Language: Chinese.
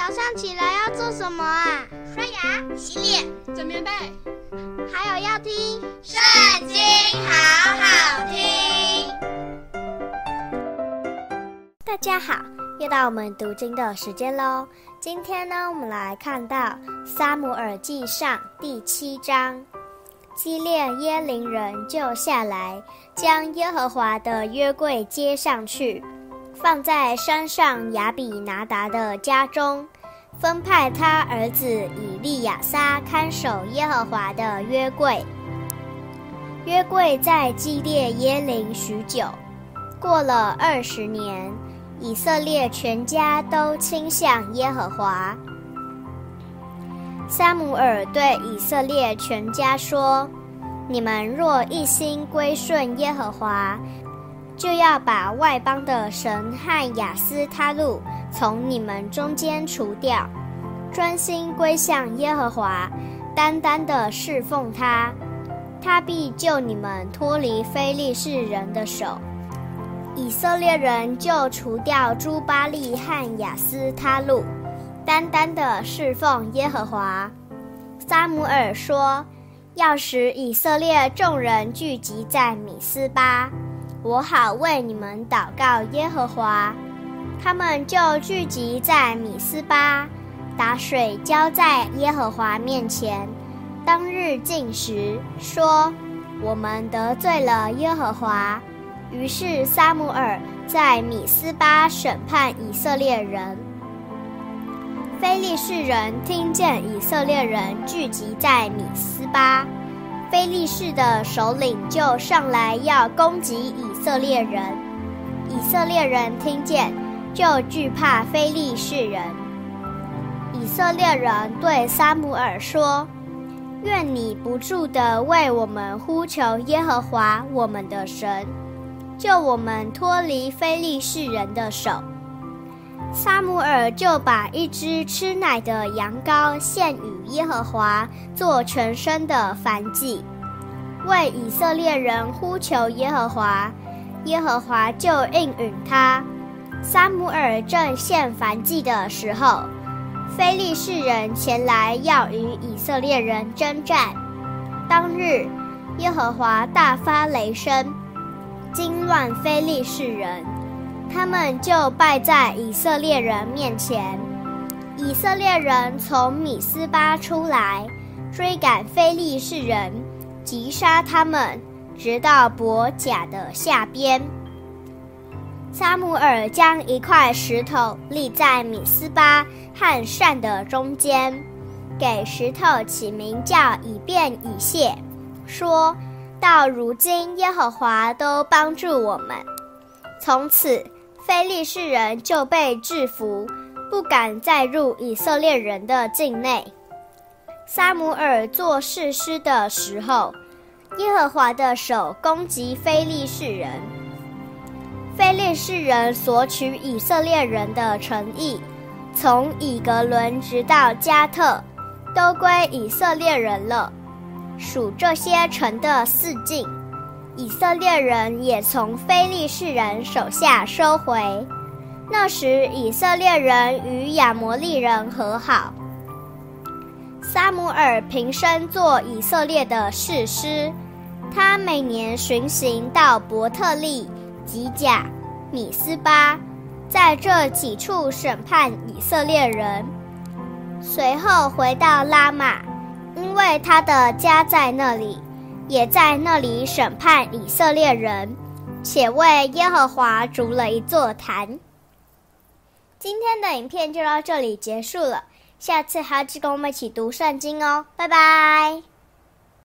早上起来要做什么啊？刷牙、洗脸、整棉被，还有要听《圣经》，好好听。大家好，又到我们读经的时间喽。今天呢，我们来看到《撒母耳记上》第七章。基列耶林人就下来，将耶和华的约柜接上去。放在山上亚比拿达的家中，分派他儿子以利亚撒看守耶和华的约柜。约柜在基列耶琳许久，过了二十年，以色列全家都倾向耶和华。撒母耳对以色列全家说：“你们若一心归顺耶和华。”就要把外邦的神和亚斯他录从你们中间除掉，专心归向耶和华，单单的侍奉他，他必救你们脱离非利士人的手。以色列人就除掉朱巴利和亚斯他录，单单的侍奉耶和华。撒母耳说：“要使以色列众人聚集在米斯巴。”我好为你们祷告耶和华，他们就聚集在米斯巴，打水浇在耶和华面前。当日进食，说：我们得罪了耶和华。于是撒母耳在米斯巴审判以色列人。非利士人听见以色列人聚集在米斯巴。非利士的首领就上来要攻击以色列人，以色列人听见就惧怕非利士人。以色列人对撒母耳说：“愿你不住地为我们呼求耶和华我们的神，救我们脱离非利士人的手。”撒母耳就把一只吃奶的羊羔献与耶和华，做全身的燔祭，为以色列人呼求耶和华，耶和华就应允他。撒母耳正献燔祭的时候，非利士人前来要与以色列人征战。当日，耶和华大发雷声，惊乱非利士人。他们就败在以色列人面前。以色列人从米斯巴出来，追赶非利士人，击杀他们，直到伯甲的下边。撒母耳将一块石头立在米斯巴和善的中间，给石头起名叫以便以谢，说到如今耶和华都帮助我们，从此。非利士人就被制服，不敢再入以色列人的境内。撒母耳做士师的时候，耶和华的手攻击非利士人，非利士人索取以色列人的城邑，从以格伦直到加特，都归以色列人了。数这些城的四境。以色列人也从非利士人手下收回。那时，以色列人与亚摩利人和好。撒母耳平生做以色列的士师，他每年巡行到伯特利、吉甲、米斯巴，在这几处审判以色列人。随后回到拉玛，因为他的家在那里。也在那里审判以色列人，且为耶和华筑了一座坛。今天的影片就到这里结束了，下次还要记得跟我们一起读圣经哦，拜拜。